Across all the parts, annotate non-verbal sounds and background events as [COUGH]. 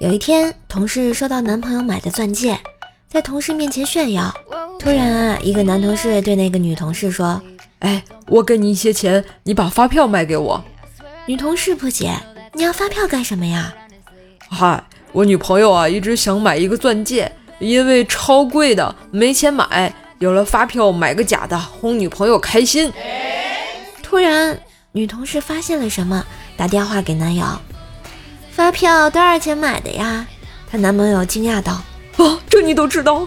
有一天，同事收到男朋友买的钻戒，在同事面前炫耀。突然啊，一个男同事对那个女同事说：“哎，我给你一些钱，你把发票卖给我。”女同事不解：“你要发票干什么呀？”“嗨，我女朋友啊，一直想买一个钻戒，因为超贵的没钱买，有了发票买个假的，哄女朋友开心。”突然，女同事发现了什么，打电话给男友：“发票多少钱买的呀？”她男朋友惊讶道：“啊，这你都知道？”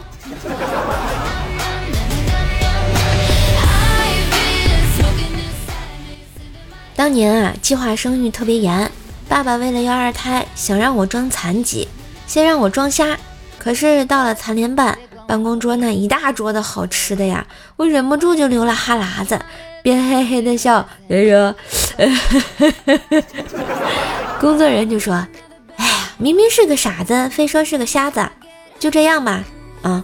当年啊，计划生育特别严，爸爸为了要二胎，想让我装残疾，先让我装瞎。可是到了残联办，办公桌那一大桌的好吃的呀，我忍不住就流了哈喇子，边嘿嘿的笑，边说：“ [LAUGHS] 工作人员就说：‘哎呀，明明是个傻子，非说是个瞎子，就这样吧。’啊，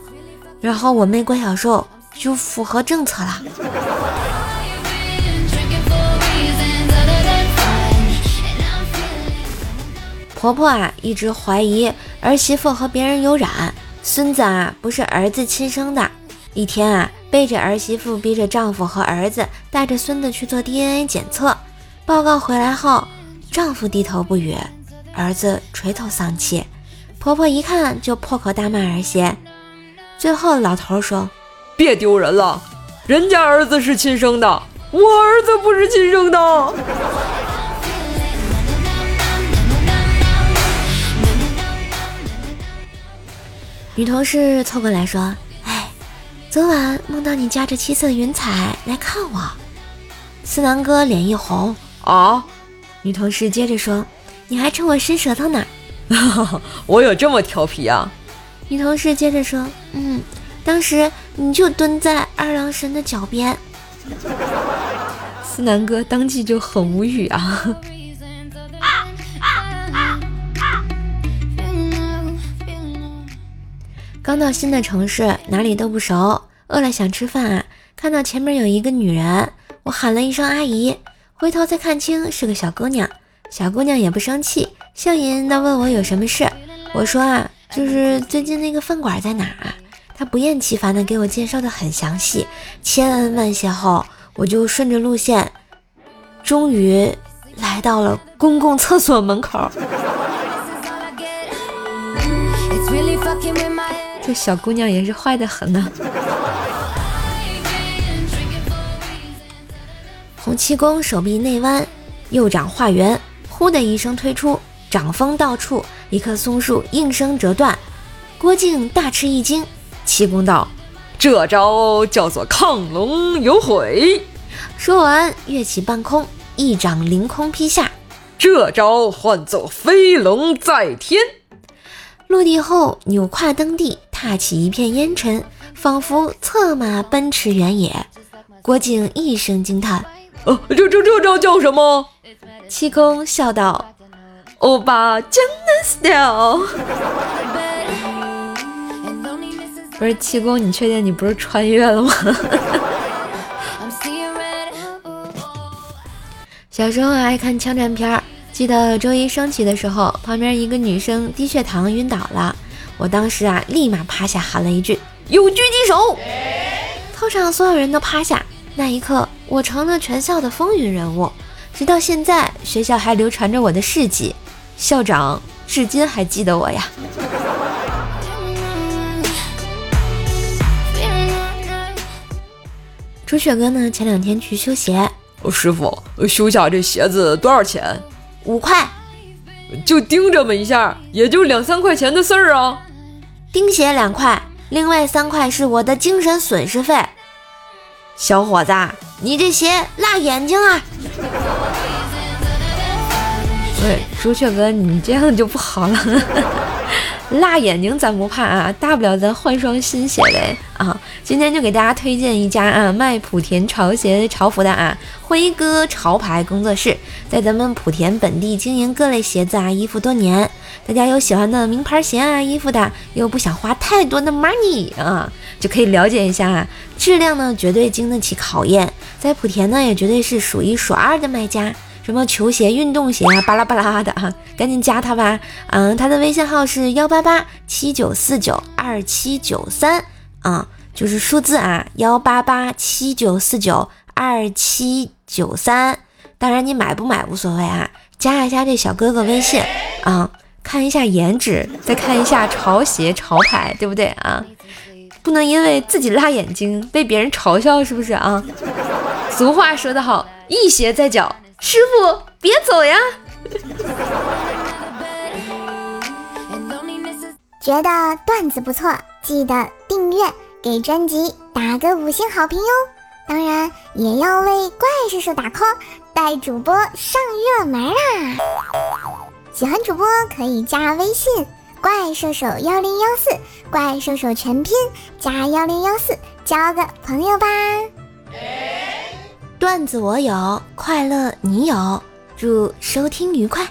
然后我妹郭小兽就符合政策了。”婆婆啊，一直怀疑儿媳妇和别人有染，孙子啊不是儿子亲生的。一天啊，背着儿媳妇，逼着丈夫和儿子带着孙子去做 DNA 检测。报告回来后，丈夫低头不语，儿子垂头丧气。婆婆一看就破口大骂儿媳。最后老头说：“别丢人了，人家儿子是亲生的，我儿子不是亲生的。[LAUGHS] ”女同事凑过来说：“哎，昨晚梦到你驾着七色云彩来看我。”思南哥脸一红啊。女同事接着说：“你还冲我伸舌头呢。[LAUGHS] ”我有这么调皮啊？女同事接着说：“嗯，当时你就蹲在二郎神的脚边。”思南哥当即就很无语啊。刚到新的城市，哪里都不熟，饿了想吃饭啊。看到前面有一个女人，我喊了一声阿姨，回头才看清是个小姑娘。小姑娘也不生气，笑吟吟的问我有什么事。我说啊，就是最近那个饭馆在哪儿啊？她不厌其烦的给我介绍的很详细，千恩万谢后，我就顺着路线，终于来到了公共厕所门口。这小姑娘也是坏的很呢。洪七公手臂内弯，右掌化圆，呼的一声推出，掌风到处，一棵松树应声折断。郭靖大吃一惊，七公道：“这招叫做亢龙有悔。”说完跃起半空，一掌凌空劈下，这招唤作飞龙在天。落地后扭胯蹬地。踏起一片烟尘，仿佛策马奔驰原野。郭靖一声惊叹：“哦，这这这招叫什么？”七公笑道：“欧巴江南 style。”不是七公，你确定你不是穿越了吗？[LAUGHS] 小时候爱看枪战片儿，记得周一升旗的时候，旁边一个女生低血糖晕倒了。我当时啊，立马趴下喊了一句：“有狙击手！”操场所有人都趴下，那一刻我成了全校的风云人物。直到现在，学校还流传着我的事迹，校长至今还记得我呀。朱雪哥呢？前两天去修鞋。师傅，修下这鞋子多少钱？五块。就钉这么一下，也就两三块钱的事儿啊。钉鞋两块，另外三块是我的精神损失费。小伙子，你这鞋辣眼睛啊！喂，朱雀哥，你这样就不好了。辣眼睛咱不怕啊，大不了咱换双新鞋呗啊！今天就给大家推荐一家啊卖莆田潮鞋潮服的啊辉哥潮牌工作室，在咱们莆田本地经营各类鞋子啊衣服多年，大家有喜欢的名牌鞋啊衣服的，又不想花太多的 money 啊，就可以了解一下啊，质量呢绝对经得起考验，在莆田呢也绝对是数一数二的卖家。什么球鞋、运动鞋啊，巴拉巴拉的啊，赶紧加他吧。嗯，他的微信号是幺八八七九四九二七九三啊，就是数字啊，幺八八七九四九二七九三。当然你买不买无所谓啊，加一下这小哥哥微信啊，看一下颜值，再看一下潮鞋潮牌，对不对啊？不能因为自己辣眼睛被别人嘲笑，是不是啊？俗话说得好，一鞋在脚，师傅别走呀！觉得段子不错，记得订阅，给专辑打个五星好评哟。当然也要为怪叔叔打 call，带主播上热门啊！喜欢主播可以加微信“怪兽手幺零幺四”，怪兽手全拼加幺零幺四，交个朋友吧。段子我有，快乐你有，祝收听愉快。